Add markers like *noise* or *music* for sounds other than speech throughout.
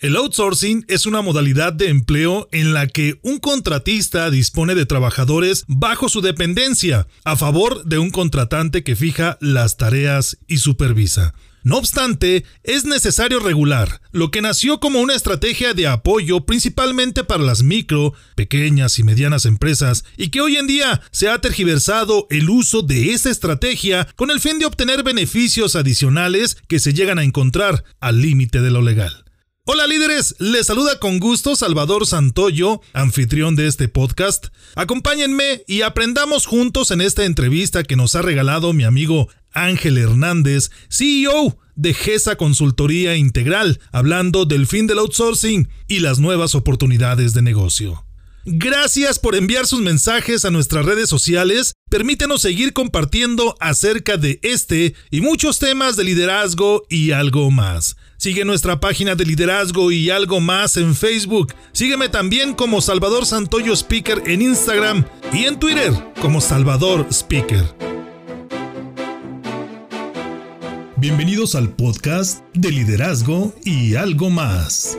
El outsourcing es una modalidad de empleo en la que un contratista dispone de trabajadores bajo su dependencia, a favor de un contratante que fija las tareas y supervisa. No obstante, es necesario regular lo que nació como una estrategia de apoyo principalmente para las micro, pequeñas y medianas empresas y que hoy en día se ha tergiversado el uso de esa estrategia con el fin de obtener beneficios adicionales que se llegan a encontrar al límite de lo legal. Hola líderes, les saluda con gusto Salvador Santoyo, anfitrión de este podcast. Acompáñenme y aprendamos juntos en esta entrevista que nos ha regalado mi amigo Ángel Hernández, CEO de GESA Consultoría Integral, hablando del fin del outsourcing y las nuevas oportunidades de negocio. Gracias por enviar sus mensajes a nuestras redes sociales. Permítenos seguir compartiendo acerca de este y muchos temas de liderazgo y algo más. Sigue nuestra página de liderazgo y algo más en Facebook. Sígueme también como Salvador Santoyo Speaker en Instagram y en Twitter como Salvador Speaker. Bienvenidos al podcast de liderazgo y algo más.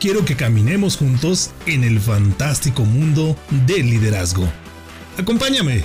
Quiero que caminemos juntos en el fantástico mundo del liderazgo. Acompáñame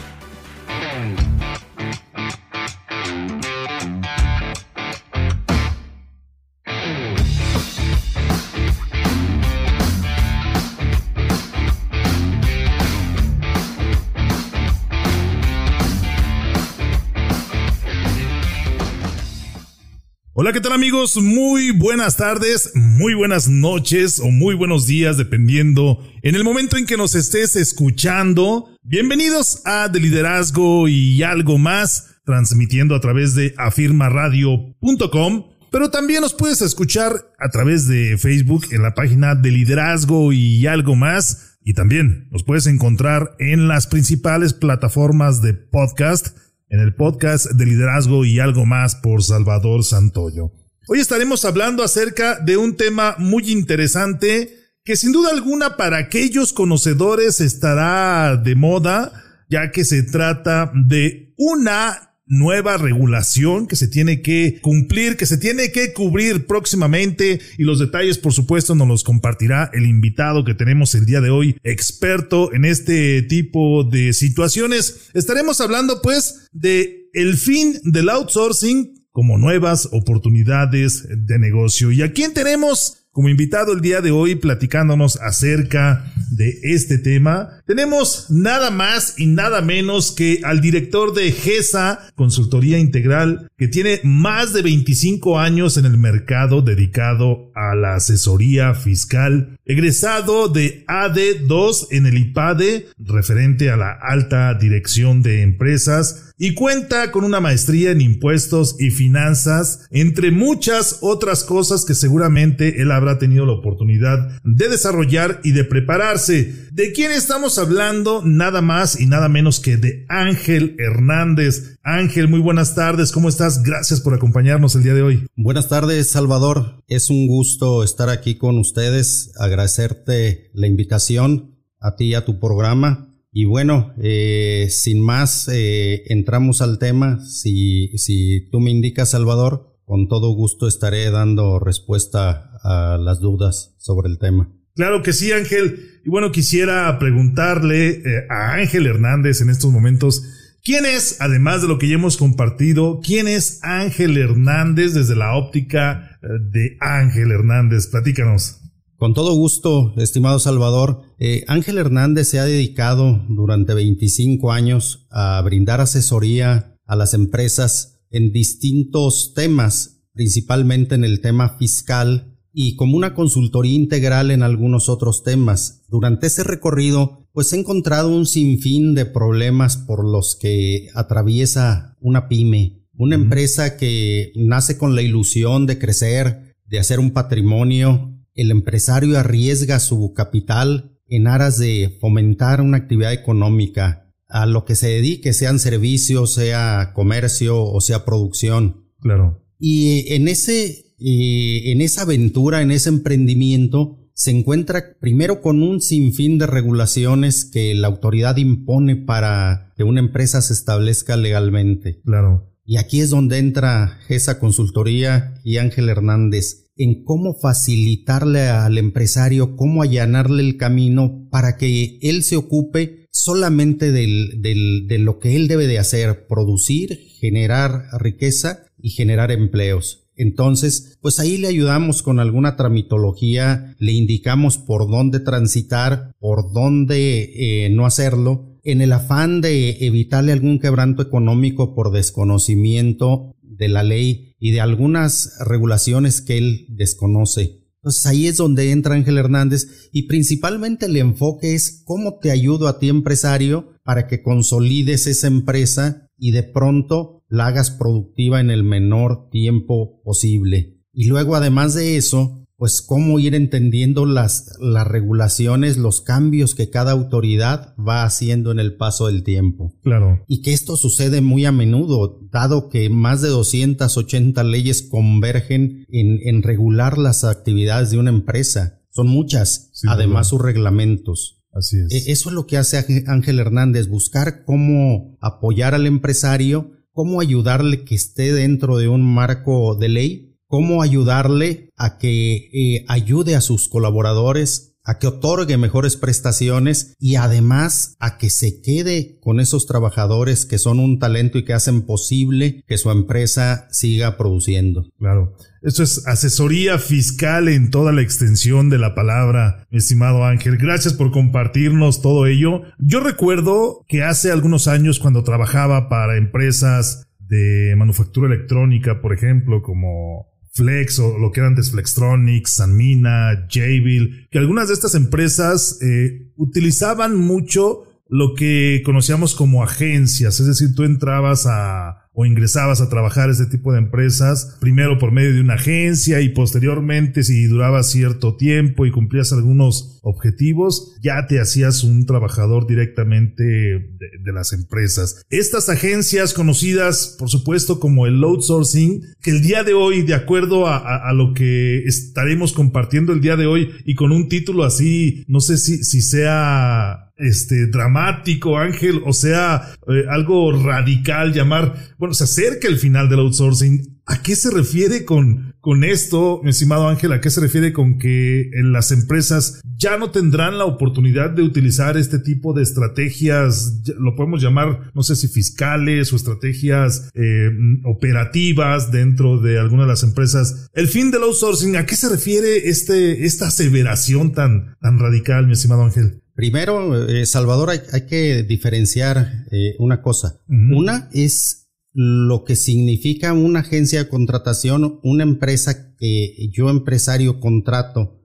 Hola, ¿qué tal amigos? Muy buenas tardes, muy buenas noches o muy buenos días, dependiendo en el momento en que nos estés escuchando. Bienvenidos a De Liderazgo y algo más, transmitiendo a través de afirmaradio.com. Pero también nos puedes escuchar a través de Facebook en la página de Liderazgo y algo más. Y también nos puedes encontrar en las principales plataformas de podcast en el podcast de liderazgo y algo más por Salvador Santoyo. Hoy estaremos hablando acerca de un tema muy interesante que sin duda alguna para aquellos conocedores estará de moda, ya que se trata de una nueva regulación que se tiene que cumplir, que se tiene que cubrir próximamente y los detalles por supuesto nos los compartirá el invitado que tenemos el día de hoy, experto en este tipo de situaciones. Estaremos hablando pues de el fin del outsourcing como nuevas oportunidades de negocio. ¿Y a quién tenemos? Como invitado el día de hoy platicándonos acerca de este tema, tenemos nada más y nada menos que al director de GESA, Consultoría Integral, que tiene más de 25 años en el mercado dedicado a la asesoría fiscal, egresado de AD2 en el IPADE, referente a la alta dirección de empresas, y cuenta con una maestría en impuestos y finanzas, entre muchas otras cosas que seguramente él habrá tenido la oportunidad de desarrollar y de prepararse. ¿De quién estamos hablando? Nada más y nada menos que de Ángel Hernández. Ángel, muy buenas tardes, ¿cómo estás? Gracias por acompañarnos el día de hoy. Buenas tardes, Salvador. Es un gusto estar aquí con ustedes, agradecerte la invitación a ti y a tu programa y bueno, eh, sin más, eh, entramos al tema. Si, si tú me indicas, Salvador, con todo gusto estaré dando respuesta a las dudas sobre el tema. Claro que sí, Ángel. Y bueno, quisiera preguntarle eh, a Ángel Hernández en estos momentos, ¿quién es, además de lo que ya hemos compartido, quién es Ángel Hernández desde la óptica de Ángel Hernández? Platícanos. Con todo gusto, estimado Salvador. Eh, Ángel Hernández se ha dedicado durante 25 años a brindar asesoría a las empresas en distintos temas, principalmente en el tema fiscal y como una consultoría integral en algunos otros temas. Durante ese recorrido, pues he encontrado un sinfín de problemas por los que atraviesa una pyme, una empresa que nace con la ilusión de crecer, de hacer un patrimonio el empresario arriesga su capital en aras de fomentar una actividad económica a lo que se dedique, sean servicios, sea comercio o sea producción. Claro. Y en ese, en esa aventura, en ese emprendimiento, se encuentra primero con un sinfín de regulaciones que la autoridad impone para que una empresa se establezca legalmente. Claro. Y aquí es donde entra esa consultoría y Ángel Hernández en cómo facilitarle al empresario, cómo allanarle el camino para que él se ocupe solamente del, de lo que él debe de hacer, producir, generar riqueza y generar empleos. Entonces, pues ahí le ayudamos con alguna tramitología, le indicamos por dónde transitar, por dónde eh, no hacerlo, en el afán de evitarle algún quebranto económico por desconocimiento de la ley y de algunas regulaciones que él desconoce. Entonces ahí es donde entra Ángel Hernández y principalmente el enfoque es cómo te ayudo a ti empresario para que consolides esa empresa y de pronto la hagas productiva en el menor tiempo posible. Y luego además de eso, pues cómo ir entendiendo las, las regulaciones, los cambios que cada autoridad va haciendo en el paso del tiempo. Claro. Y que esto sucede muy a menudo, dado que más de 280 leyes convergen en, en regular las actividades de una empresa. Son muchas, además sus reglamentos. Así es. E, eso es lo que hace Ángel Hernández, buscar cómo apoyar al empresario, cómo ayudarle que esté dentro de un marco de ley cómo ayudarle a que eh, ayude a sus colaboradores a que otorgue mejores prestaciones y además a que se quede con esos trabajadores que son un talento y que hacen posible que su empresa siga produciendo. Claro. Esto es asesoría fiscal en toda la extensión de la palabra, estimado Ángel. Gracias por compartirnos todo ello. Yo recuerdo que hace algunos años cuando trabajaba para empresas de manufactura electrónica, por ejemplo, como Flex o lo que era antes Flextronics, Sanmina, Jabil, que algunas de estas empresas eh, utilizaban mucho lo que conocíamos como agencias, es decir, tú entrabas a o ingresabas a trabajar ese tipo de empresas, primero por medio de una agencia y posteriormente si duraba cierto tiempo y cumplías algunos objetivos, ya te hacías un trabajador directamente de, las empresas. Estas agencias conocidas, por supuesto, como el outsourcing, que el día de hoy, de acuerdo a, lo que estaremos compartiendo el día de hoy y con un título así, no sé si, si sea este dramático, Ángel, o sea, eh, algo radical, llamar, bueno, se acerca el final del outsourcing. ¿A qué se refiere con, con esto, mi estimado Ángel? ¿A qué se refiere con que en las empresas ya no tendrán la oportunidad de utilizar este tipo de estrategias, lo podemos llamar, no sé si fiscales o estrategias eh, operativas dentro de alguna de las empresas? El fin del outsourcing, ¿a qué se refiere este, esta aseveración tan, tan radical, mi estimado Ángel? Primero, eh, Salvador, hay, que diferenciar eh, una cosa. Una es lo que significa una agencia de contratación, una empresa que yo empresario contrato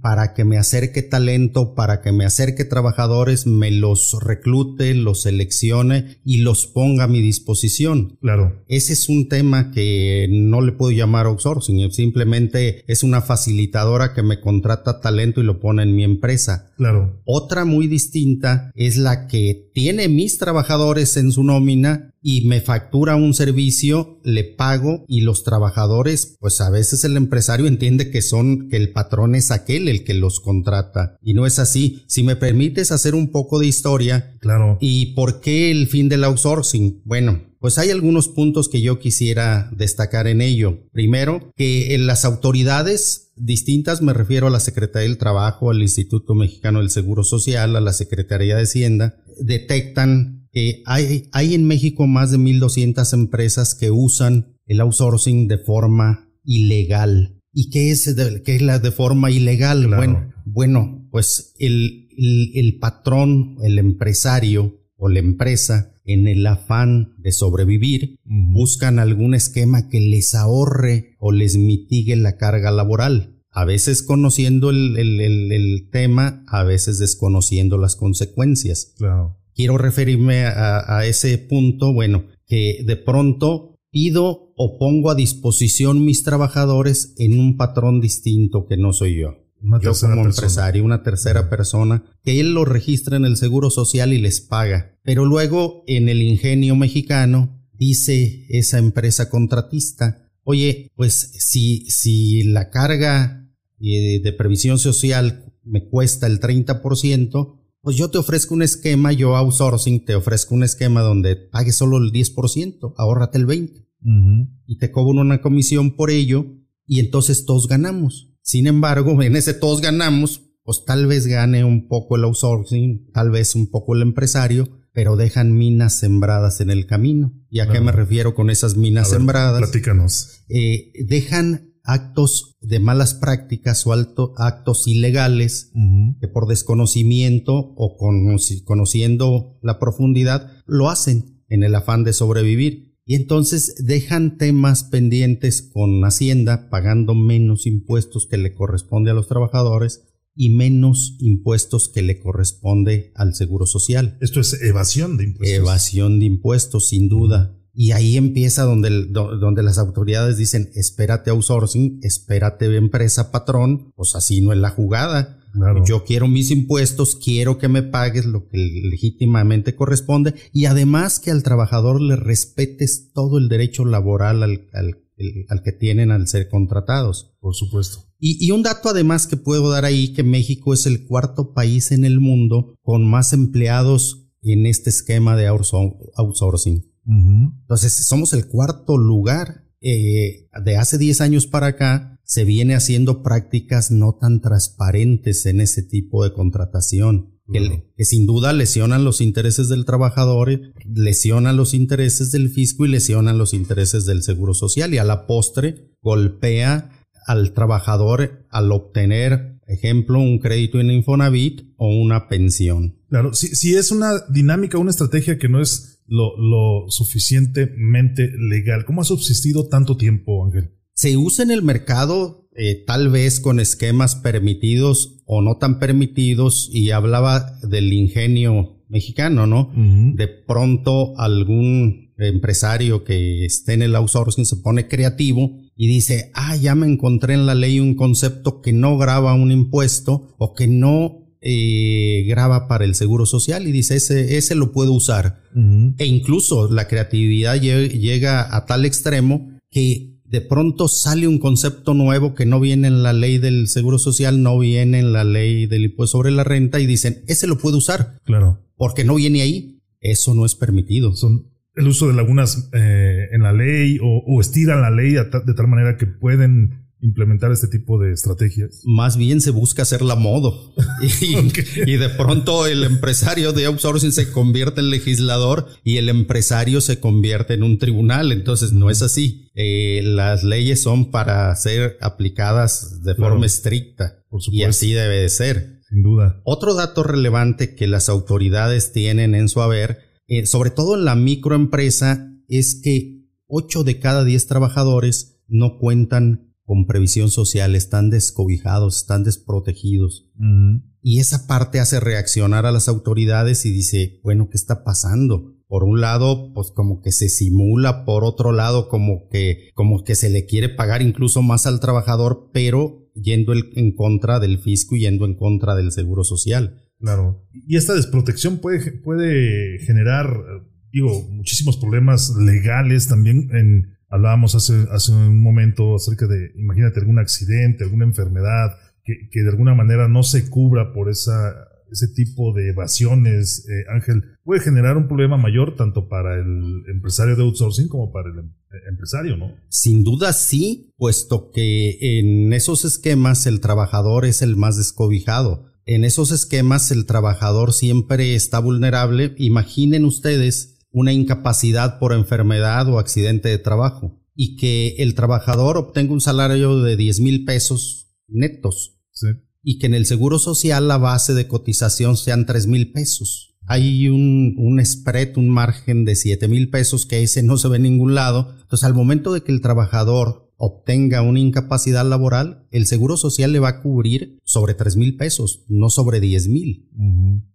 para que me acerque talento, para que me acerque trabajadores, me los reclute, los seleccione y los ponga a mi disposición. Claro. Ese es un tema que no le puedo llamar outsourcing, simplemente es una facilitadora que me contrata talento y lo pone en mi empresa. Claro. Otra muy distinta es la que tiene mis trabajadores en su nómina y me factura un servicio, le pago y los trabajadores, pues a veces el empresario entiende que son, que el patrón es aquel el que los contrata. Y no es así. Si me permites hacer un poco de historia. Claro. ¿Y por qué el fin del outsourcing? Bueno, pues hay algunos puntos que yo quisiera destacar en ello. Primero, que en las autoridades distintas, me refiero a la Secretaría del Trabajo, al Instituto Mexicano del Seguro Social, a la Secretaría de Hacienda, detectan que hay, hay en México más de 1.200 empresas que usan el outsourcing de forma ilegal. ¿Y qué es, de, qué es la de forma ilegal? Bueno, bueno, pues el, el, el patrón, el empresario o la empresa, en el afán de sobrevivir, buscan algún esquema que les ahorre o les mitigue la carga laboral. A veces conociendo el, el, el, tema, a veces desconociendo las consecuencias. Claro. Quiero referirme a, a ese punto, bueno, que de pronto pido o pongo a disposición mis trabajadores en un patrón distinto que no soy yo. yo como empresario, una tercera persona, que él lo registra en el Seguro Social y les paga. Pero luego en el ingenio mexicano dice esa empresa contratista, oye, pues si, si la carga eh, de previsión social me cuesta el 30%, pues yo te ofrezco un esquema, yo outsourcing, te ofrezco un esquema donde pagues solo el 10%, ahórrate el 20%. Y te cobro una comisión por ello y entonces todos ganamos. Sin embargo, en ese todos ganamos, pues tal vez gane un poco el outsourcing, tal vez un poco el empresario, pero dejan minas sembradas en el camino. ¿Y a qué me refiero con esas minas sembradas? Platícanos. Eh, dejan actos de malas prácticas o actos ilegales que por desconocimiento o conociendo la profundidad lo hacen en el afán de sobrevivir. Y entonces dejan temas pendientes con Hacienda pagando menos impuestos que le corresponde a los trabajadores y menos impuestos que le corresponde al Seguro Social. Esto es evasión de impuestos. Evasión de impuestos, sin duda. Y ahí empieza donde, donde las autoridades dicen, espérate outsourcing, espérate empresa patrón, pues así no es la jugada. Yo quiero mis impuestos, quiero que me pagues lo que legítimamente corresponde y además que al trabajador le respetes todo el derecho laboral al, al, que tienen al ser contratados. Por supuesto. Y, y, un dato además que puedo dar ahí, que México es el cuarto país en el mundo con más empleados en este esquema de outsourcing. Entonces, somos el cuarto lugar. Eh, de hace 10 años para acá se viene haciendo prácticas no tan transparentes en ese tipo de contratación. Que, sin duda lesionan los intereses del trabajador, lesionan los intereses del fisco y lesionan los intereses del seguro social y a la postre golpea al trabajador al obtener, ejemplo, un crédito en Infonavit o una pensión. Claro, si, si es una dinámica, una estrategia que no es lo, suficientemente legal. ¿Cómo ha subsistido tanto tiempo, Ángel? Se usa en el mercado eh, tal vez con esquemas permitidos o no tan permitidos y hablaba del ingenio mexicano, ¿no? De pronto algún empresario que esté en el outsourcing se pone creativo y dice, ah, ya me encontré en la ley un concepto que no graba un impuesto o que no eh, graba para el seguro social y dice ese, ese lo puedo usar. E incluso la creatividad llega a tal extremo que de pronto sale un concepto nuevo que no viene en la ley del seguro social, no viene en la ley del impuesto sobre la renta y dicen, ese lo puedo usar. Claro. Porque no viene ahí. Eso no es permitido. Son el uso de lagunas eh, en la ley o, o estiran la ley de tal manera que pueden implementar este tipo de estrategias? Más bien se busca hacerla modo. *laughs* Y, de pronto el empresario de outsourcing se convierte en legislador y el empresario se convierte en un tribunal. Entonces no es así. Eh, las leyes son para ser aplicadas de forma estricta. y así debe de ser. Sin duda. Otro dato relevante que las autoridades tienen en su haber, eh, sobre todo en la microempresa, es que 8 de cada 10 trabajadores no cuentan con previsión social, están descobijados, están desprotegidos. Y esa parte hace reaccionar a las autoridades y dice, bueno, ¿qué está pasando? Por un lado, pues como que se simula, por otro lado, como que, como que se le quiere pagar incluso más al trabajador, pero yendo en contra del fisco y yendo en contra del seguro social. Claro. Y esta desprotección puede, puede generar, digo, muchísimos problemas legales también en Hablábamos hace, hace un momento acerca de, imagínate, algún accidente, alguna enfermedad que, de alguna manera no se cubra por ese tipo de evasiones, eh, Ángel, puede generar un problema mayor tanto para el empresario de outsourcing como para el em, empresario, ¿no? Sin duda sí, puesto que en esos esquemas el trabajador es el más descobijado. En esos esquemas el trabajador siempre está vulnerable. Imaginen ustedes una incapacidad por enfermedad o accidente de trabajo. y que el trabajador obtenga un salario de 10 mil pesos netos. Y que en el seguro social la base de cotización sean 3 mil pesos. Hay un, un spread, un margen de 7 mil pesos que ese no se ve en ningún lado. Entonces al momento de que el trabajador obtenga una incapacidad laboral, el seguro social le va a cubrir sobre 3 mil pesos, no sobre 10 mil.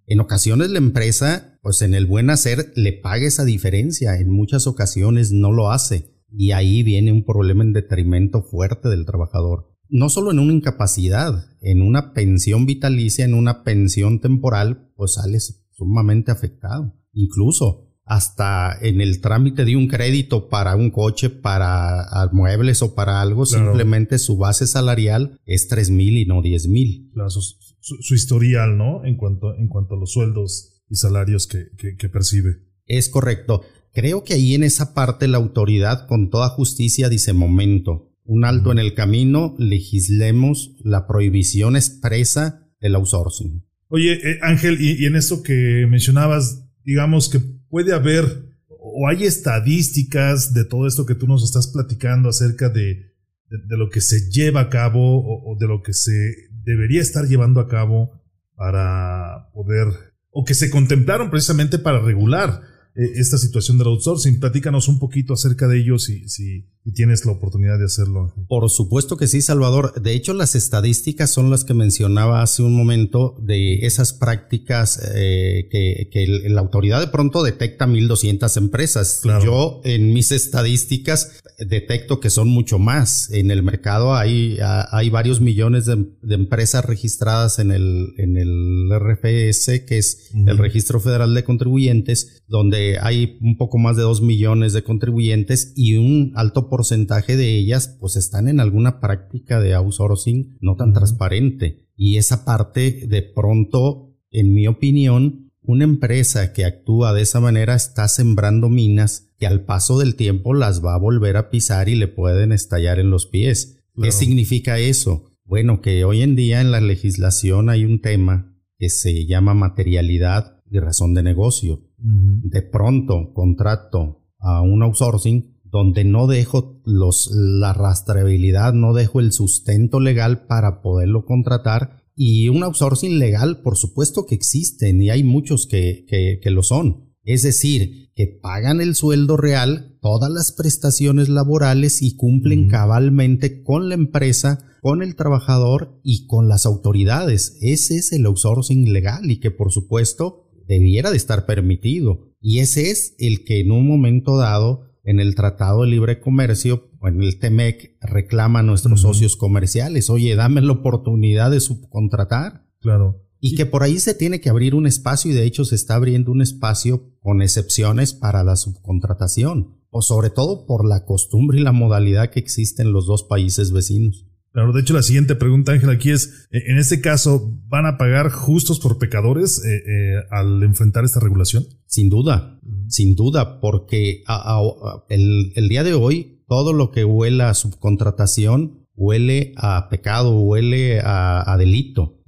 En ocasiones la empresa, pues en el buen hacer, le paga esa diferencia, en muchas ocasiones no lo hace. Y ahí viene un problema en detrimento fuerte del trabajador. No solo en una incapacidad, en una pensión vitalicia, en una pensión temporal, pues sale sumamente afectado. Incluso hasta en el trámite de un crédito para un coche, para muebles o para algo, simplemente su base salarial es tres mil y no diez mil. su, historial, ¿no? En cuanto, en cuanto a los sueldos y salarios que, que, percibe. Es correcto. Creo que ahí en esa parte la autoridad con toda justicia dice momento, un alto en el camino, legislemos la prohibición expresa del outsourcing. Oye, eh, Ángel, y, en esto que mencionabas, digamos que puede haber o hay estadísticas de todo esto que tú nos estás platicando acerca de, de, lo que se lleva a cabo o, de lo que se debería estar llevando a cabo para poder, o que se contemplaron precisamente para regular esta situación del outsourcing. Platícanos un poquito acerca de ello si, si, tienes la oportunidad de hacerlo. Por supuesto que sí, Salvador. De hecho, las estadísticas son las que mencionaba hace un momento de esas prácticas eh, que, que, la autoridad de pronto detecta 1.200 empresas. Yo en mis estadísticas detecto que son mucho más. En el mercado hay, hay varios millones de, empresas registradas en el, en el RFS, que es el Registro Federal de Contribuyentes, donde hay un poco más de 2 millones de contribuyentes y un alto porcentaje de ellas pues están en alguna práctica de outsourcing no tan transparente. Y esa parte de pronto, en mi opinión, una empresa que actúa de esa manera está sembrando minas que al paso del tiempo las va a volver a pisar y le pueden estallar en los pies. ¿Qué significa eso? Bueno, que hoy en día en la legislación hay un tema que se llama materialidad y razón de negocio de pronto contrato a un outsourcing donde no dejo los, la rastreabilidad, no dejo el sustento legal para poderlo contratar. Y un outsourcing legal, por supuesto que existen y hay muchos que, que, lo son. Es decir, que pagan el sueldo real, todas las prestaciones laborales y cumplen cabalmente con la empresa, con el trabajador y con las autoridades. Ese es el outsourcing legal y que por supuesto debiera de estar permitido. Y ese es el que en un momento dado en el Tratado de Libre Comercio o en el TEMEC reclama a nuestros socios comerciales. Oye, dame la oportunidad de subcontratar. Claro. Y que por ahí se tiene que abrir un espacio y de hecho se está abriendo un espacio con excepciones para la subcontratación. O sobre todo por la costumbre y la modalidad que existe en los dos países vecinos. Claro, de hecho la siguiente pregunta, Ángel, aquí es, eh, en este caso, ¿van a pagar justos por pecadores eh, eh, al enfrentar esta regulación? Sin duda, sin duda, porque el, día de hoy todo lo que huele a subcontratación huele a pecado, huele a, delito.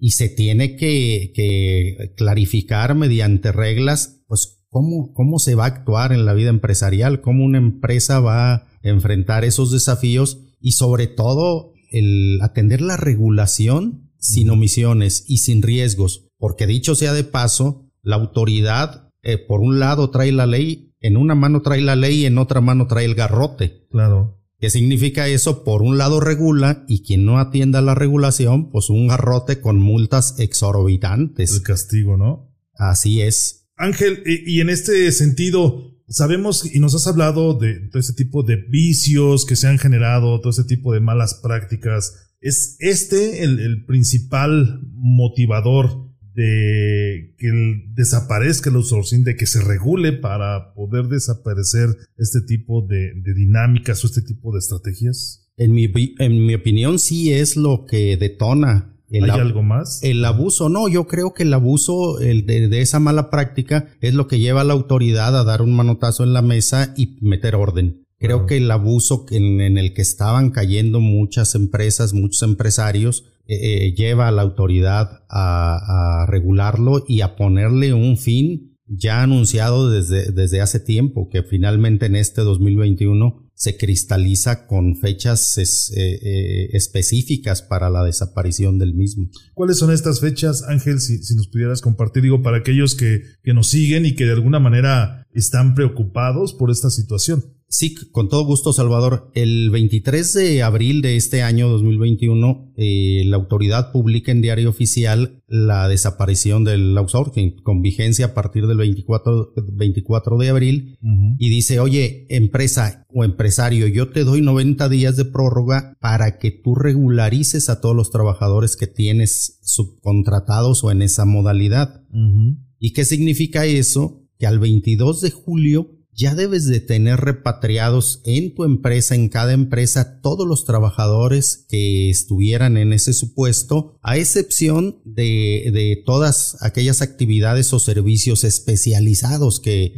Y se tiene que, que, clarificar mediante reglas, pues, cómo, cómo se va a actuar en la vida empresarial, cómo una empresa va a enfrentar esos desafíos y sobre todo el atender la regulación sin omisiones y sin riesgos, porque dicho sea de paso, la autoridad eh, por un lado trae la ley, en una mano trae la ley y en otra mano trae el garrote. Claro. ¿Qué significa eso? Por un lado regula y quien no atienda la regulación, pues un garrote con multas exorbitantes. El castigo, ¿no? Así es. Ángel, y en este sentido, sabemos y nos has hablado de todo ese tipo de vicios que se han generado, todo ese tipo de malas prácticas. ¿Es este el, principal motivador de que desaparezca el outsourcing, de que se regule para poder desaparecer este tipo de, de dinámicas o este tipo de estrategias? En mi, en mi opinión sí es lo que detona ¿Hay algo más? El abuso, no, yo creo que el abuso el de, esa mala práctica es lo que lleva a la autoridad a dar un manotazo en la mesa y meter orden. Creo que el abuso en, el que estaban cayendo muchas empresas, muchos empresarios, eh, eh, lleva a la autoridad a, regularlo y a ponerle un fin ya anunciado desde, desde hace tiempo, que finalmente en este 2021 se cristaliza con fechas eh, eh, específicas para la desaparición del mismo. ¿Cuáles son estas fechas, Ángel, si, si nos pudieras compartir, digo, para aquellos que, que nos siguen y que de alguna manera están preocupados por esta situación? Sí, con todo gusto, Salvador. El 23 de abril de este año 2021, eh, la autoridad publica en diario oficial la desaparición del outsourcing con vigencia a partir del 24, 24 de abril y dice, oye, empresa o empresario, yo te doy 90 días de prórroga para que tú regularices a todos los trabajadores que tienes subcontratados o en esa modalidad. ¿Y qué significa eso? Que al 22 de julio ya debes de tener repatriados en tu empresa, en cada empresa, todos los trabajadores que estuvieran en ese supuesto, a excepción de, todas aquellas actividades o servicios especializados que,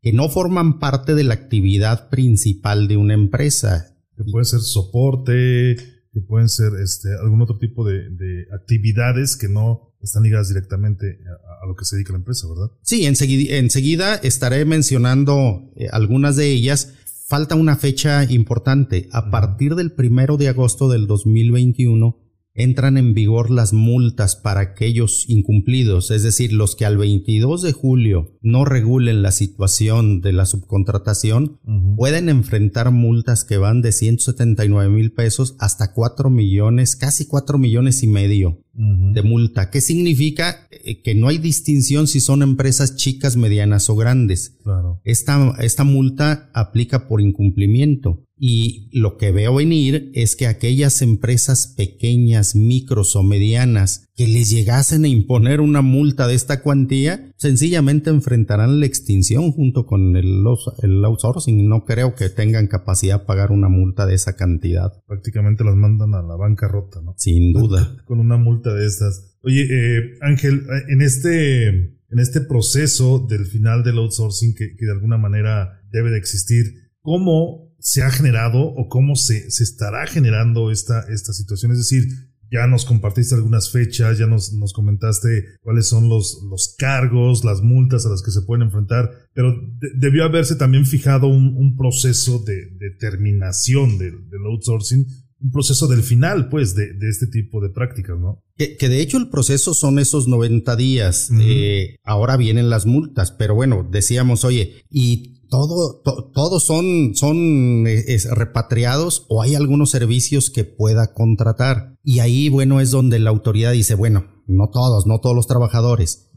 que no forman parte de la actividad principal de una empresa. Que puede ser soporte, que pueden ser este, algún otro tipo de, de actividades que no están ligadas directamente a, lo que se dedica la empresa, ¿verdad? Sí, enseguida, enseguida estaré mencionando eh, algunas de ellas. Falta una fecha importante. A partir del primero de agosto del 2021 entran en vigor las multas para aquellos incumplidos, es decir, los que al 22 de julio no regulen la situación de la subcontratación, pueden enfrentar multas que van de 179 mil pesos hasta 4 millones, casi 4 millones y medio de multa. ¿Qué significa? Eh, que no hay distinción si son empresas chicas, medianas o grandes. Esta, esta multa aplica por incumplimiento. Y lo que veo venir es que aquellas empresas pequeñas, micros o medianas que les llegasen a imponer una multa de esta cuantía, sencillamente enfrentarán la extinción junto con el, el outsourcing. No creo que tengan capacidad de pagar una multa de esa cantidad. Prácticamente las mandan a la bancarrota, ¿no? Sin duda. *laughs* con una multa de estas. Oye, eh, Ángel, en este, en este proceso del final del outsourcing que, que de alguna manera debe de existir, ¿cómo se ha generado o cómo se, se estará generando esta, esta situación. Es decir, ya nos compartiste algunas fechas, ya nos, nos comentaste cuáles son los, los, cargos, las multas a las que se pueden enfrentar, pero debió haberse también fijado un, un proceso de, de terminación del, del, outsourcing, un proceso del final, pues, de, de este tipo de prácticas, ¿no? Que, que, de hecho el proceso son esos 90 días. eh, ahora vienen las multas, pero bueno, decíamos, oye, y todo, todos son, son eh, repatriados o hay algunos servicios que pueda contratar. Y ahí, bueno, es donde la autoridad dice, bueno, no todos, no todos los trabajadores.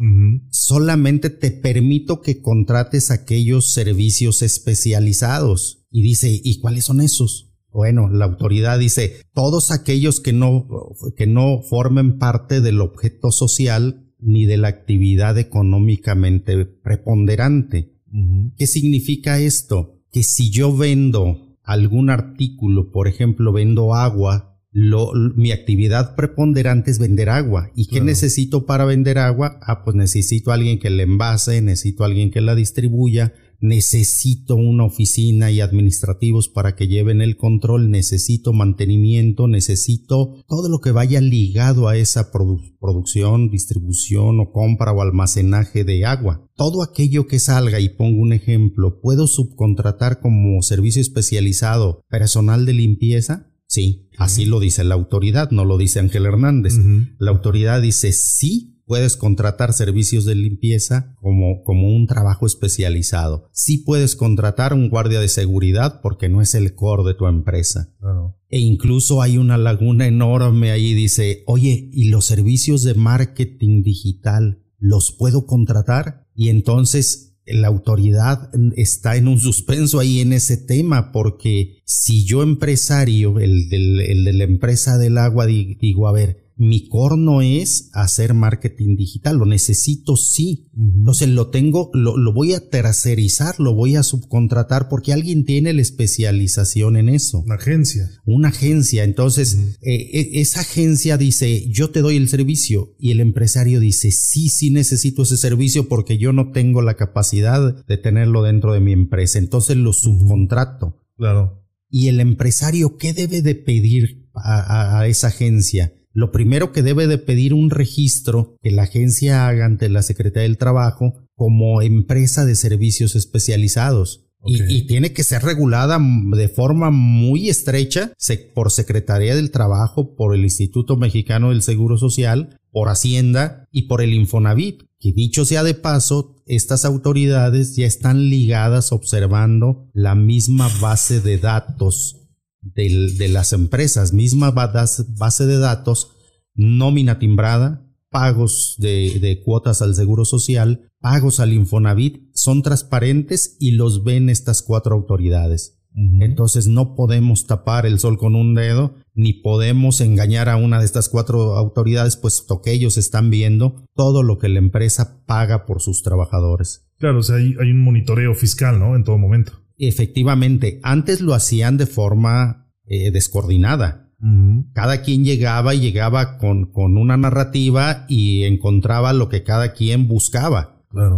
Solamente te permito que contrates aquellos servicios especializados. Y dice, ¿y cuáles son esos? Bueno, la autoridad dice, todos aquellos que no, que no formen parte del objeto social ni de la actividad económicamente preponderante. ¿Qué significa esto? Que si yo vendo algún artículo, por ejemplo, vendo agua, lo, mi actividad preponderante es vender agua. ¿Y qué necesito para vender agua? Ah, pues necesito a alguien que la envase, necesito a alguien que la distribuya, necesito una oficina y administrativos para que lleven el control, necesito mantenimiento, necesito todo lo que vaya ligado a esa producción, distribución o compra o almacenaje de agua. Todo aquello que salga, y pongo un ejemplo, ¿puedo subcontratar como servicio especializado personal de limpieza? Sí, así lo dice la autoridad, no lo dice Ángel Hernández. La autoridad dice sí, puedes contratar servicios de limpieza como, como un trabajo especializado. Sí puedes contratar un guardia de seguridad porque no es el core de tu empresa. E incluso hay una laguna enorme ahí, dice, oye, ¿y los servicios de marketing digital los puedo contratar? Y entonces la autoridad está en un suspenso ahí en ese tema, porque si yo empresario, el, del, el de la empresa del agua, digo, a ver, mi corno es hacer marketing digital, lo necesito sí. Entonces lo tengo, lo, lo, voy a tercerizar, lo voy a subcontratar porque alguien tiene la especialización en eso. Una agencia. Una agencia. Entonces, eh, e, esa agencia dice, yo te doy el servicio y el empresario dice, sí, sí necesito ese servicio porque yo no tengo la capacidad de tenerlo dentro de mi empresa. Entonces lo subcontrato. Claro. Y el empresario, ¿qué debe de pedir a, a esa agencia? Lo primero que debe de pedir un registro que la agencia haga ante la Secretaría del Trabajo como empresa de servicios especializados. Y, tiene que ser regulada de forma muy estrecha por Secretaría del Trabajo, por el Instituto Mexicano del Seguro Social, por Hacienda y por el Infonavit. Que dicho sea de paso, estas autoridades ya están ligadas observando la misma base de datos de las empresas, misma base de datos, nómina timbrada, pagos de, cuotas al Seguro Social, pagos al Infonavit, son transparentes y los ven estas cuatro autoridades. Entonces no podemos tapar el sol con un dedo, ni podemos engañar a una de estas cuatro autoridades, puesto que ellos están viendo todo lo que la empresa paga por sus trabajadores. Claro, o sea, hay, un monitoreo fiscal, ¿no? En todo momento. Efectivamente, antes lo hacían de forma eh, descoordinada. Cada quien llegaba y llegaba con, con, una narrativa y encontraba lo que cada quien buscaba.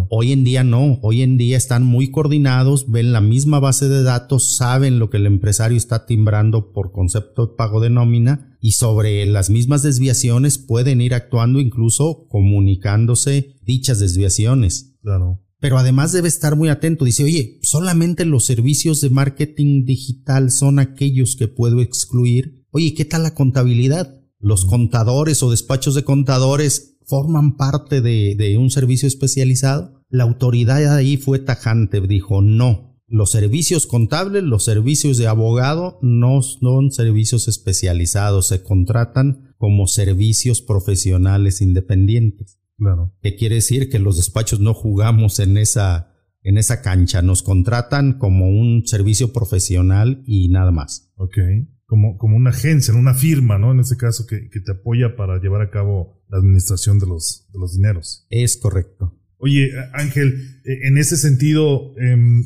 Hoy en día no, hoy en día están muy coordinados, ven la misma base de datos, saben lo que el empresario está timbrando por concepto de pago de nómina y sobre las mismas desviaciones pueden ir actuando incluso comunicándose dichas desviaciones. Claro. Pero además debe estar muy atento. Dice, oye, solamente los servicios de marketing digital son aquellos que puedo excluir Oye, ¿qué tal la contabilidad? Los contadores o despachos de contadores forman parte de, un servicio especializado. La autoridad ahí fue tajante, dijo no. Los servicios contables, los servicios de abogado no son servicios especializados, se contratan como servicios profesionales independientes. Claro. ¿Qué quiere decir? Que los despachos no jugamos en esa, en esa cancha, nos contratan como un servicio profesional y nada más. Ok como, como una agencia, una firma, ¿no? En este caso, que, que, te apoya para llevar a cabo la administración de los, de los dineros. Es correcto. Oye, Ángel, e, en ese sentido, em,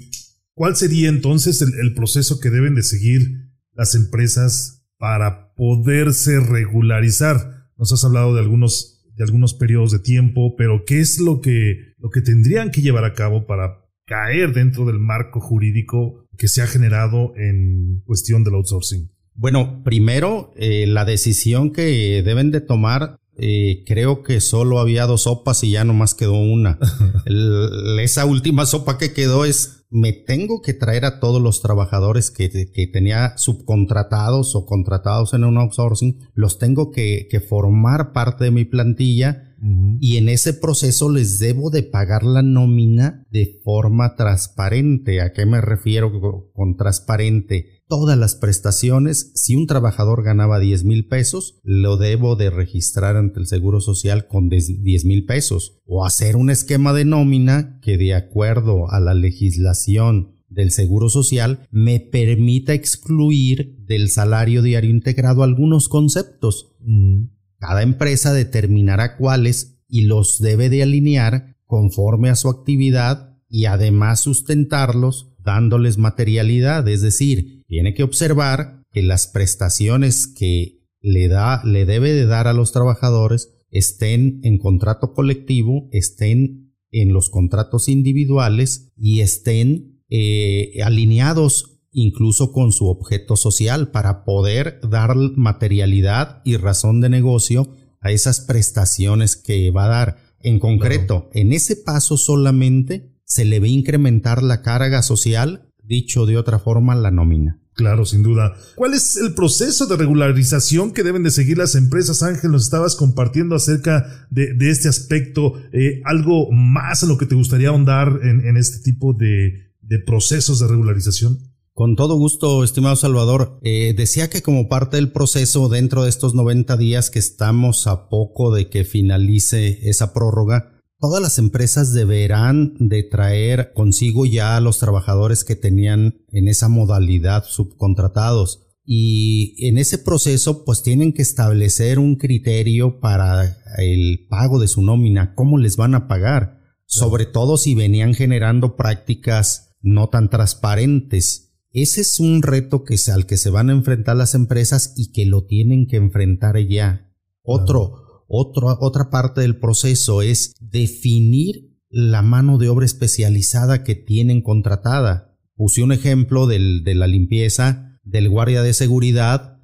¿cuál sería entonces el, el, proceso que deben de seguir las empresas para poderse regularizar? Nos has hablado de algunos, de algunos periodos de tiempo, pero ¿qué es lo que, lo que tendrían que llevar a cabo para caer dentro del marco jurídico que se ha generado en cuestión del outsourcing? Bueno, primero, eh, la decisión que deben de tomar, eh, creo que solo había dos sopas y ya nomás quedó una. *laughs* esa última sopa que quedó es, me tengo que traer a todos los trabajadores que, tenía subcontratados o contratados en un outsourcing, los tengo que, que formar parte de mi plantilla y en ese proceso les debo de pagar la nómina de forma transparente. ¿A qué me refiero con transparente? Todas las prestaciones. Si un trabajador ganaba 10 mil pesos, lo debo de registrar ante el Seguro Social con 10 mil pesos o hacer un esquema de nómina que de acuerdo a la legislación del Seguro Social me permita excluir del salario diario integrado algunos conceptos. Mm. Cada empresa determinará cuáles y los debe de alinear conforme a su actividad y además sustentarlos dándoles materialidad, es decir, tiene que observar que las prestaciones que le da, le debe de dar a los trabajadores estén en contrato colectivo, estén en los contratos individuales y estén eh, alineados incluso con su objeto social para poder dar materialidad y razón de negocio a esas prestaciones que va a dar. En concreto, en ese paso solamente se le ve incrementar la carga social, dicho de otra forma, la nómina. Claro, sin duda. ¿Cuál es el proceso de regularización que deben de seguir las empresas? Ángel, nos estabas compartiendo acerca de, este aspecto. Eh, ¿Algo más en lo que te gustaría ahondar en, este tipo de, procesos de regularización? Con todo gusto, estimado Salvador. Eh, decía que como parte del proceso, dentro de estos 90 días que estamos a poco de que finalice esa prórroga, Todas las empresas deberán de traer consigo ya a los trabajadores que tenían en esa modalidad subcontratados y en ese proceso pues tienen que establecer un criterio para el pago de su nómina, cómo les van a pagar, sobre todo si venían generando prácticas no tan transparentes. Ese es un reto que es al que se van a enfrentar las empresas y que lo tienen que enfrentar ya. Otro, otra parte del proceso es definir la mano de obra especializada que tienen contratada. Puse un ejemplo del, de la limpieza, del guardia de seguridad,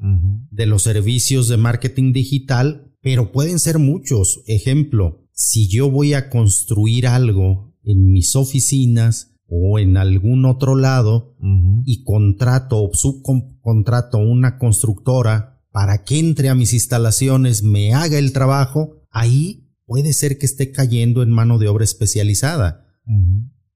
de los servicios de marketing digital, pero pueden ser muchos. Ejemplo, si yo voy a construir algo en mis oficinas, o en algún otro lado y contrato o subcontrato una constructora para que entre a mis instalaciones, me haga el trabajo, ahí puede ser que esté cayendo en mano de obra especializada.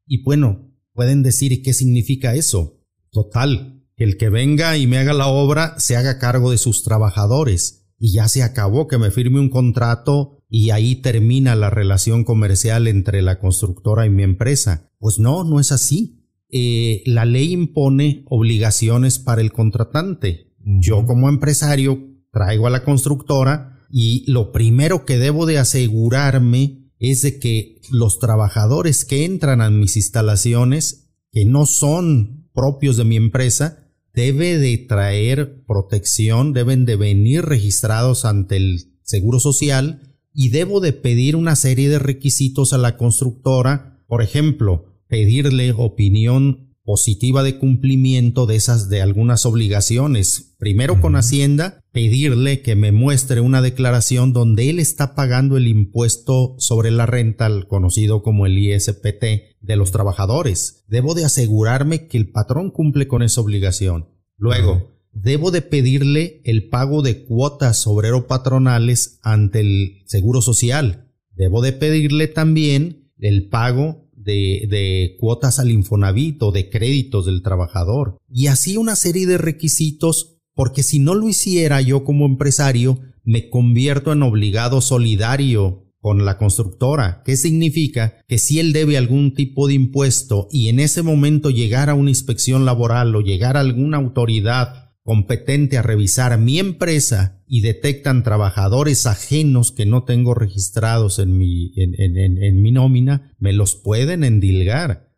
Y bueno, pueden decir, ¿y qué significa eso? Total, que el que venga y me haga la obra se haga cargo de sus trabajadores y ya se acabó que me firme un contrato y ahí termina la relación comercial entre la constructora y mi empresa. Pues no, no es así. Eh, la ley impone obligaciones para el contratante. Yo como empresario traigo a la constructora y lo primero que debo de asegurarme es de que los trabajadores que entran a mis instalaciones, que no son propios de mi empresa, debe de traer protección, deben de venir registrados ante el Seguro Social y debo de pedir una serie de requisitos a la constructora, por ejemplo, pedirle opinión positiva de cumplimiento de esas de algunas obligaciones. Primero con Hacienda, pedirle que me muestre una declaración donde él está pagando el impuesto sobre la renta, conocido como el ISPT, de los trabajadores. Debo de asegurarme que el patrón cumple con esa obligación. Luego, debo de pedirle el pago de cuotas obrero patronales ante el Seguro Social. Debo de pedirle también el pago de, cuotas al Infonavit o de créditos del trabajador. Y así una serie de requisitos, porque si no lo hiciera yo como empresario, me convierto en obligado solidario con la constructora. ¿Qué significa? Que si él debe algún tipo de impuesto y en ese momento llegar a una inspección laboral o llegar a alguna autoridad competente a revisar mi empresa y detectan trabajadores ajenos que no tengo registrados en mi, en, mi nómina, me los pueden endilgar.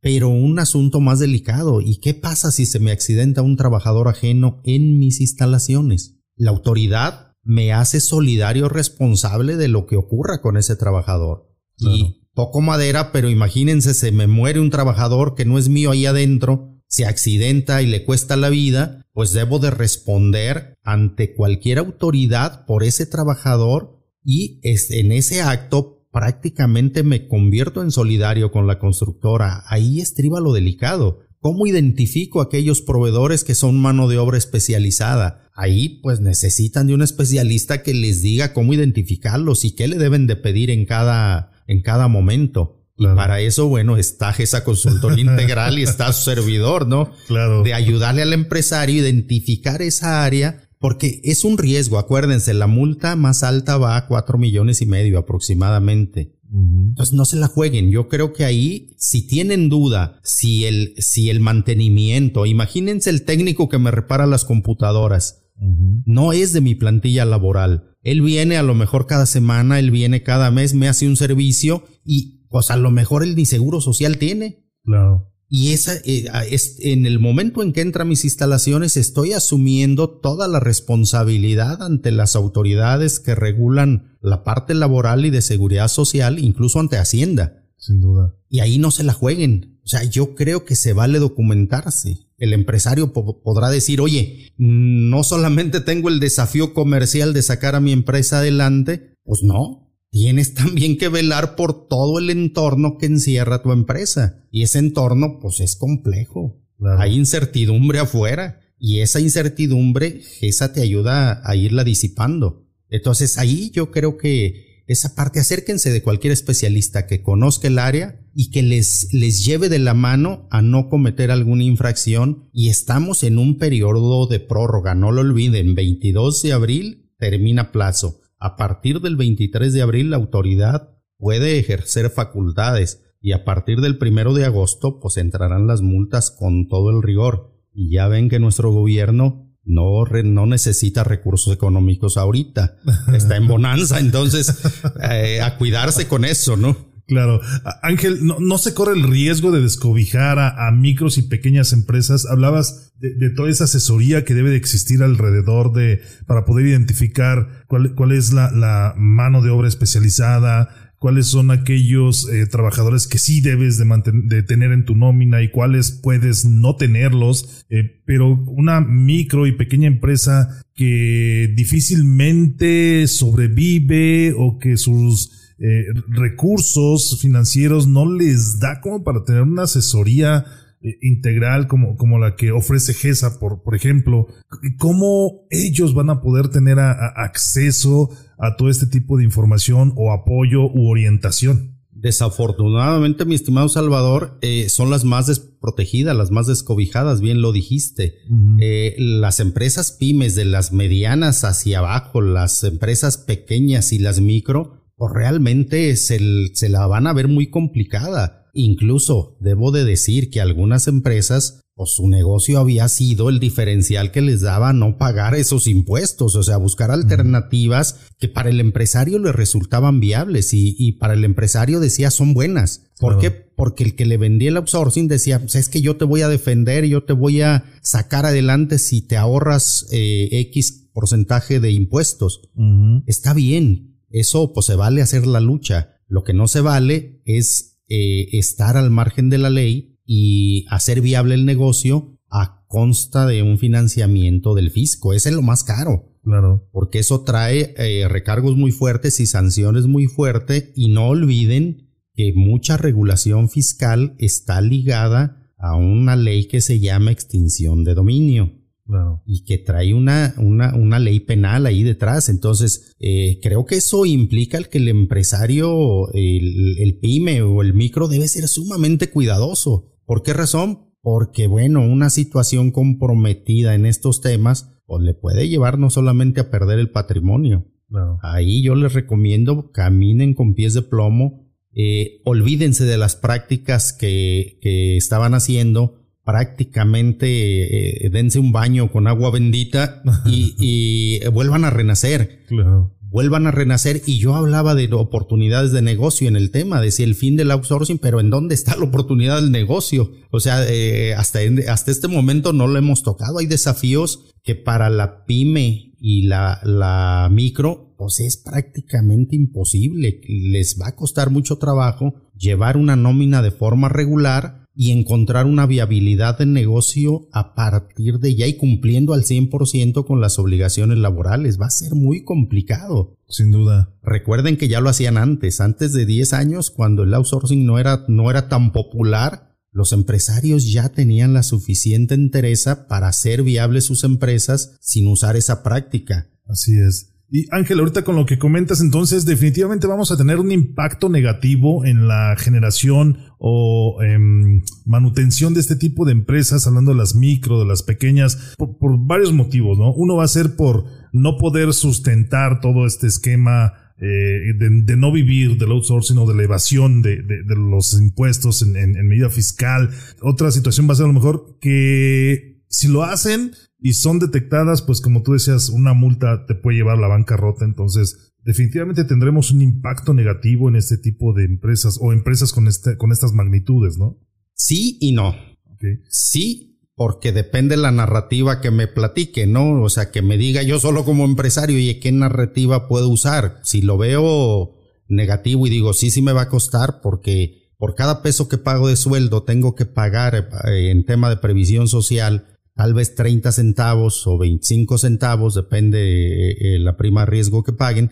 Pero un asunto más delicado, ¿y qué pasa si se me accidenta un trabajador ajeno en mis instalaciones? La autoridad me hace solidario responsable de lo que ocurra con ese trabajador. Y poco madera, pero imagínense, se me muere un trabajador que no es mío ahí adentro, se accidenta y le cuesta la vida, pues debo de responder ante cualquier autoridad por ese trabajador y en ese acto prácticamente me convierto en solidario con la constructora. Ahí estriba lo delicado. ¿Cómo identifico aquellos proveedores que son mano de obra especializada? Ahí pues necesitan de un especialista que les diga cómo identificarlos y qué le deben de pedir en cada, en cada momento. Para eso, bueno, está esa consultoría *laughs* integral y está su servidor, ¿no? Claro. De ayudarle al empresario a identificar esa área, porque es un riesgo. Acuérdense, la multa más alta va a cuatro millones y medio aproximadamente. Entonces no se la jueguen. Yo creo que ahí, si tienen duda, si el, si el mantenimiento, imagínense el técnico que me repara las computadoras, no es de mi plantilla laboral. Él viene a lo mejor cada semana, él viene cada mes, me hace un servicio y pues a lo mejor él ni seguro social tiene. Claro. Y esa, eh, es, en el momento en que entra a mis instalaciones estoy asumiendo toda la responsabilidad ante las autoridades que regulan la parte laboral y de seguridad social, incluso ante Hacienda. Sin duda. Y ahí no se la jueguen. O sea, yo creo que se vale documentarse. El empresario podrá decir, oye, no solamente tengo el desafío comercial de sacar a mi empresa adelante, pues no, tienes también que velar por todo el entorno que encierra tu empresa. Y ese entorno, pues es complejo. Hay incertidumbre afuera. Y esa incertidumbre, esa te ayuda a irla disipando. Entonces ahí yo creo que esa parte, acérquense de cualquier especialista que conozca el área y que les, les lleve de la mano a no cometer alguna infracción. Y estamos en un periodo de prórroga, no lo olviden, 22 de abril termina plazo. A partir del 23 de abril la autoridad puede ejercer facultades y a partir del primero de agosto pues entrarán las multas con todo el rigor. Y ya ven que nuestro gobierno no, no necesita recursos económicos ahorita. *laughs* Está en bonanza, entonces eh, a cuidarse con eso, ¿no? Claro. Ángel, no, se corre el riesgo de descobijar a, micros y pequeñas empresas. Hablabas de, toda esa asesoría que debe de existir alrededor de, para poder identificar cuál, es la, mano de obra especializada, cuáles son aquellos eh, trabajadores que sí debes de, de, tener en tu nómina y cuáles puedes no tenerlos. Eh, pero una micro y pequeña empresa que difícilmente sobrevive o que sus eh, recursos financieros no les da como para tener una asesoría eh, integral como, como la que ofrece GESA, por, por ejemplo, ¿cómo ellos van a poder tener acceso a todo este tipo de información o apoyo u orientación? Desafortunadamente, mi estimado Salvador, eh, son las más desprotegidas, las más descobijadas, bien lo dijiste. Eh, las empresas pymes de las medianas hacia abajo, las empresas pequeñas y las micro, pues realmente se, se la van a ver muy complicada Incluso debo de decir que algunas empresas pues su negocio había sido el diferencial que les daba no pagar esos impuestos, o sea, buscar alternativas que para el empresario le resultaban viables y, para el empresario decía son buenas. ¿Por qué? Porque el que le vendía el outsourcing decía, pues es que yo te voy a defender, yo te voy a sacar adelante si te ahorras eh, X porcentaje de impuestos. Está bien, eso pues se vale hacer la lucha. Lo que no se vale es eh, estar al margen de la ley y hacer viable el negocio a consta de un financiamiento del fisco. Ese es lo más caro. Claro. Porque eso trae eh, recargos muy fuertes y sanciones muy fuertes. Y no olviden que mucha regulación fiscal está ligada a una ley que se llama extinción de dominio. Y que trae una, una, una, ley penal ahí detrás. Entonces, eh, creo que eso implica que el empresario, el, el, pyme o el micro debe ser sumamente cuidadoso. ¿Por qué razón? Porque, bueno, una situación comprometida en estos temas, pues le puede llevar no solamente a perder el patrimonio. Ahí yo les recomiendo caminen con pies de plomo, eh, olvídense de las prácticas que, que estaban haciendo, prácticamente eh, dense un baño con agua bendita y, *laughs* vuelvan a renacer. Vuelvan a renacer. Y yo hablaba de oportunidades de negocio en el tema, decía el fin del outsourcing, pero ¿en dónde está la oportunidad del negocio? O sea, eh, hasta, hasta este momento no lo hemos tocado. Hay desafíos que para la pyme y la, la micro, pues es prácticamente imposible. Les va a costar mucho trabajo llevar una nómina de forma regular y encontrar una viabilidad de negocio a partir de ya y cumpliendo al 100% con las obligaciones laborales. Va a ser muy complicado. Sin duda. Recuerden que ya lo hacían antes, antes de 10 años, cuando el outsourcing no era, no era tan popular, los empresarios ya tenían la suficiente entereza para hacer viables sus empresas sin usar esa práctica. Así es. Y Ángel, ahorita con lo que comentas, entonces definitivamente vamos a tener un impacto negativo en la generación o em, manutención de este tipo de empresas, hablando de las micro, de las pequeñas, por, varios motivos, ¿no? Uno va a ser por no poder sustentar todo este esquema eh, de, no vivir del outsourcing o de la evasión de, los impuestos en, en medida fiscal. Otra situación va a ser a lo mejor que si lo hacen, y son detectadas, pues como tú decías, una multa te puede llevar a la bancarrota, entonces definitivamente tendremos un impacto negativo en este tipo de empresas o empresas con, este, con estas magnitudes, ¿no? Sí y no. Sí, porque depende la narrativa que me platique, ¿no? O sea, que me diga yo solo como empresario, y qué narrativa puedo usar. Si lo veo negativo y digo, sí, sí me va a costar porque por cada peso que pago de sueldo tengo que pagar eh, en tema de previsión social tal vez 30 centavos o 25 centavos, depende eh, eh, la prima riesgo que paguen.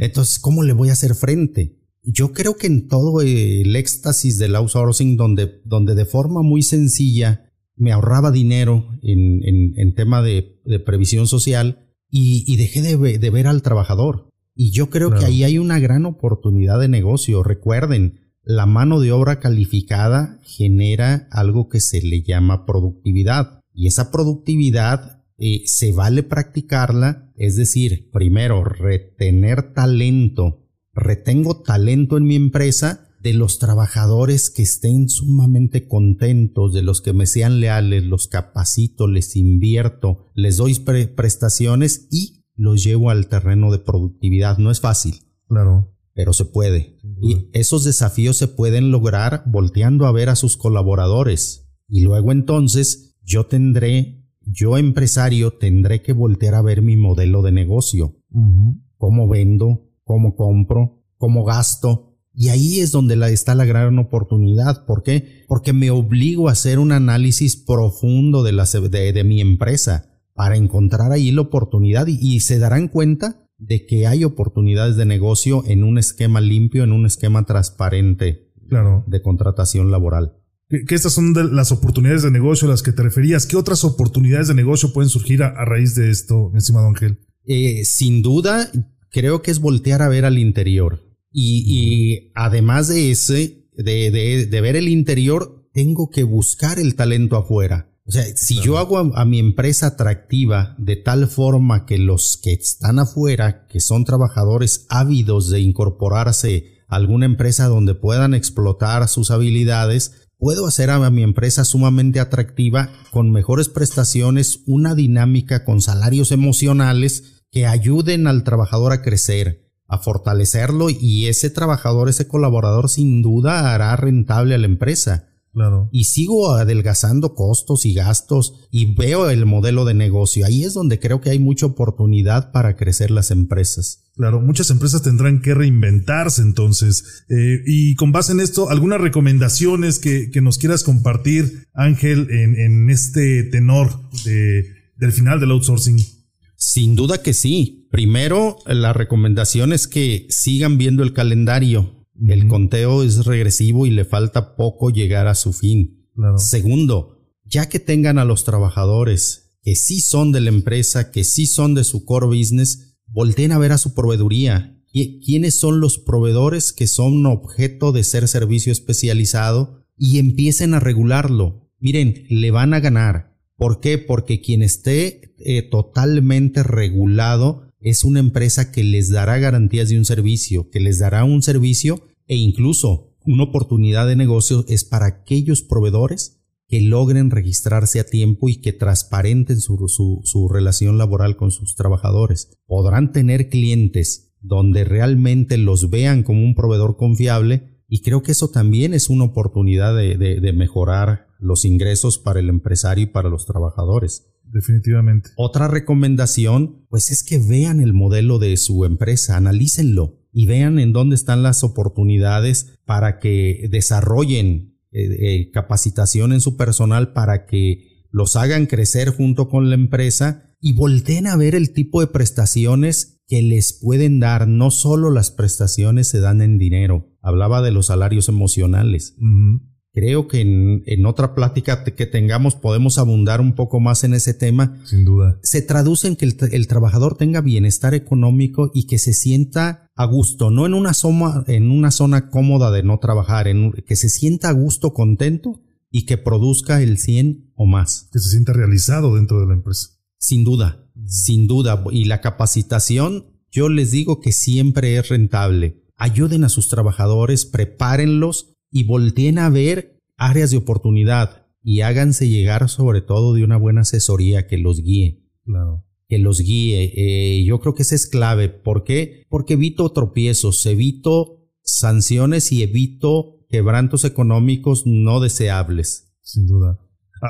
Entonces, ¿cómo le voy a hacer frente? Yo creo que en todo el éxtasis del outsourcing, donde, donde de forma muy sencilla me ahorraba dinero en, en, tema de, previsión social y, dejé de, ver al trabajador. Y yo creo que ahí hay una gran oportunidad de negocio. Recuerden, la mano de obra calificada genera algo que se le llama productividad. Y esa productividad eh, se vale practicarla, es decir, primero, retener talento. Retengo talento en mi empresa de los trabajadores que estén sumamente contentos, de los que me sean leales, los capacito, les invierto, les doy prestaciones y los llevo al terreno de productividad. No es fácil. Claro. Pero se puede. Y esos desafíos se pueden lograr volteando a ver a sus colaboradores. Y luego entonces yo tendré, yo empresario, tendré que voltear a ver mi modelo de negocio. Cómo vendo, cómo compro, cómo gasto. Y ahí es donde está la gran oportunidad. ¿Por qué? Porque me obligo a hacer un análisis profundo de, la, de, mi empresa para encontrar ahí la oportunidad y, se darán cuenta de que hay oportunidades de negocio en un esquema limpio, en un esquema transparente claro. de contratación laboral. Que, estas son las oportunidades de negocio a las que te referías. ¿Qué otras oportunidades de negocio pueden surgir a, raíz de esto, mi estimado Ángel? Eh, sin duda, creo que es voltear a ver al interior. Y, además de ese, de, de, ver el interior, tengo que buscar el talento afuera. O sea, si yo hago a, mi empresa atractiva de tal forma que los que están afuera, que son trabajadores ávidos de incorporarse a alguna empresa donde puedan explotar sus habilidades, puedo hacer a mi empresa sumamente atractiva con mejores prestaciones, una dinámica con salarios emocionales que ayuden al trabajador a crecer, a fortalecerlo y ese trabajador, ese colaborador sin duda hará rentable a la empresa. Claro. Y sigo adelgazando costos y gastos y veo el modelo de negocio. Ahí es donde creo que hay mucha oportunidad para crecer las empresas. Claro, muchas empresas tendrán que reinventarse entonces. Eh, y con base en esto, algunas recomendaciones que, nos quieras compartir, Ángel, en, este tenor de, del final del outsourcing. Sin duda que sí. Primero, la recomendación es que sigan viendo el calendario el conteo es regresivo y le falta poco llegar a su fin. Segundo, ya que tengan a los trabajadores que sí son de la empresa, que sí son de su core business, volteen a ver a su proveeduría. ¿Quiénes son los proveedores que son objeto de ser servicio especializado? Y empiecen a regularlo. Miren, le van a ganar. ¿Por qué? Porque quien esté eh, totalmente regulado es una empresa que les dará garantías de un servicio, que les dará un servicio e incluso una oportunidad de negocio es para aquellos proveedores que logren registrarse a tiempo y que transparenten su, relación laboral con sus trabajadores. Podrán tener clientes donde realmente los vean como un proveedor confiable y creo que eso también es una oportunidad de mejorar los ingresos para el empresario y para los trabajadores definitivamente. Otra recomendación, pues es que vean el modelo de su empresa, analícenlo y vean en dónde están las oportunidades para que desarrollen eh, eh, capacitación en su personal para que los hagan crecer junto con la empresa y volteen a ver el tipo de prestaciones que les pueden dar. No solo las prestaciones se dan en dinero, hablaba de los salarios emocionales. Creo que en, otra plática que tengamos podemos abundar un poco más en ese tema. Sin duda. Se traduce en que el, trabajador tenga bienestar económico y que se sienta a gusto, no en una zona, en una zona cómoda de no trabajar, en, que se sienta a gusto, contento y que produzca el 100 o más. Que se sienta realizado dentro de la empresa. Sin duda, sin duda. Y la capacitación, yo les digo que siempre es rentable. Ayuden a sus trabajadores, prepárenlos y volteen a ver áreas de oportunidad y háganse llegar sobre todo de una buena asesoría que los guíe. Claro. Que los guíe. Eh, yo creo que esa es clave. ¿Por qué? Porque evito tropiezos, evito sanciones y evito quebrantos económicos no deseables. Sin duda.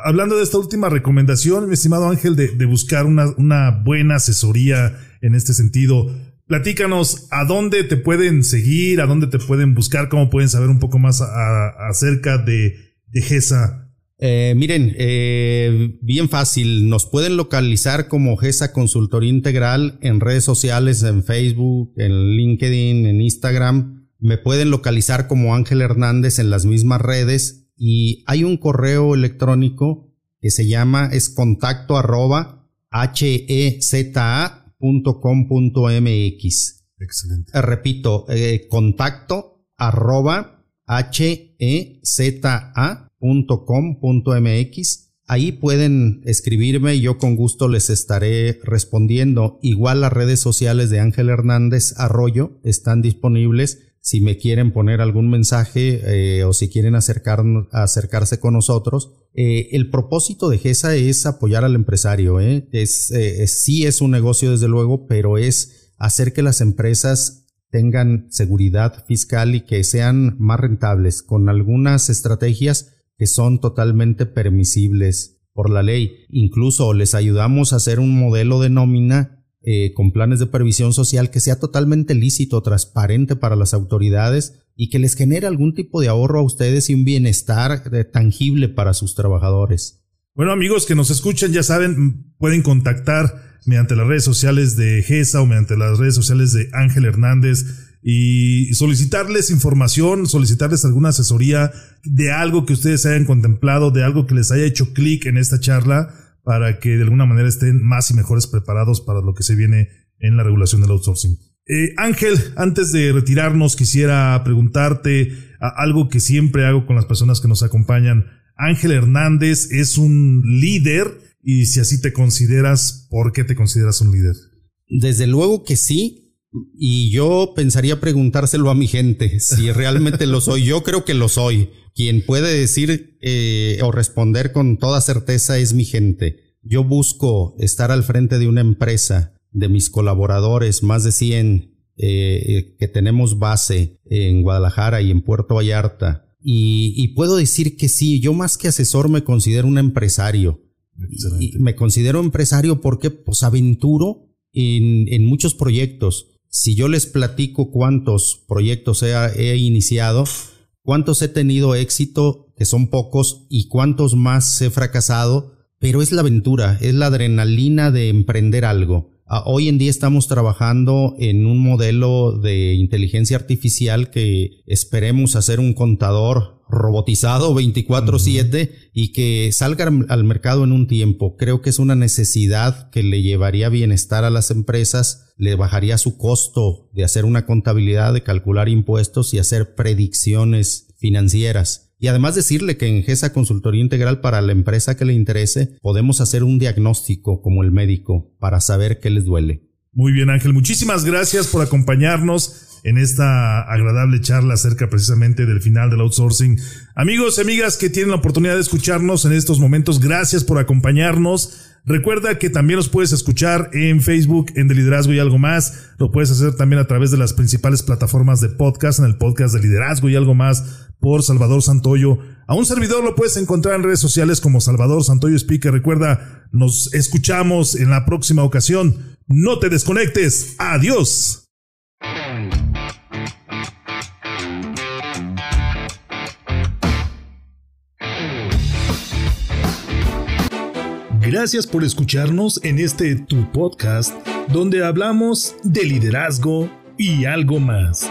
Hablando de esta última recomendación, mi estimado Ángel, de, de buscar una, una buena asesoría en este sentido, Platícanos a dónde te pueden seguir, a dónde te pueden buscar, cómo pueden saber un poco más acerca de, de GESA. Eh, miren, eh, bien fácil, nos pueden localizar como GESA Consultoría Integral en redes sociales, en Facebook, en LinkedIn, en Instagram. Me pueden localizar como Ángel Hernández en las mismas redes y hay un correo electrónico que se llama es contacto arroba H-E-Z-A .com.mx. Excelente. Eh, repito, eh, contacto arroba heza.com.mx. Ahí pueden escribirme y yo con gusto les estaré respondiendo. Igual las redes sociales de Ángel Hernández Arroyo están disponibles si me quieren poner algún mensaje eh, o si quieren acercarse con nosotros. Eh, el propósito de GESA es apoyar al empresario. ¿eh? Es, sí es un negocio desde luego, pero es hacer que las empresas tengan seguridad fiscal y que sean más rentables con algunas estrategias que son totalmente permisibles por la ley. Incluso les ayudamos a hacer un modelo de nómina eh, con planes de previsión social que sea totalmente lícito, transparente para las autoridades y que les genere algún tipo de ahorro a ustedes y un bienestar eh, tangible para sus trabajadores. Bueno amigos que nos escuchan ya saben, pueden contactar mediante las redes sociales de GESA o mediante las redes sociales de Ángel Hernández y solicitarles información, solicitarles alguna asesoría de algo que ustedes hayan contemplado, de algo que les haya hecho clic en esta charla para que de alguna manera estén más y mejores preparados para lo que se viene en la regulación del outsourcing. Eh, Ángel, antes de retirarnos quisiera preguntarte algo que siempre hago con las personas que nos acompañan. Ángel Hernández es un líder y si así te consideras, ¿por qué te consideras un líder? Desde luego que sí. Y yo pensaría preguntárselo a mi gente, si *laughs* realmente lo soy. Yo creo que lo soy. Quien puede decir eh, o responder con toda certeza es mi gente. Yo busco estar al frente de una empresa, de mis colaboradores, más de 100 eh, que tenemos base en Guadalajara y en Puerto Vallarta. Y, puedo decir que sí, yo más que asesor me considero un empresario. Y me considero empresario porque pues aventuro en, en, muchos proyectos. Si yo les platico cuántos proyectos he, iniciado, cuántos he tenido éxito, que son pocos, y cuántos más he fracasado, pero es la aventura, es la adrenalina de emprender algo. Ah, hoy en día estamos trabajando en un modelo de inteligencia artificial que esperemos hacer un contador robotizado 24/7 y que salga al mercado en un tiempo. Creo que es una necesidad que le llevaría bienestar a las empresas, le bajaría su costo de hacer una contabilidad, de calcular impuestos y hacer predicciones financieras. Y además decirle que en GESA Consultoría Integral para la empresa que le interese, podemos hacer un diagnóstico como el médico para saber qué les duele. Muy bien Ángel, muchísimas gracias por acompañarnos en esta agradable charla acerca precisamente del final del outsourcing. Amigos y amigas que tienen la oportunidad de escucharnos en estos momentos, gracias por acompañarnos. Recuerda que también nos puedes escuchar en Facebook, en De Liderazgo y algo más. Lo puedes hacer también a través de las principales plataformas de podcast, en el podcast de Liderazgo y algo más por Salvador Santoyo. A un servidor lo puedes encontrar en redes sociales como Salvador Santoyo Speaker. Recuerda, nos escuchamos en la próxima ocasión. No te desconectes. Adiós. Gracias por escucharnos en este tu podcast donde hablamos de liderazgo y algo más.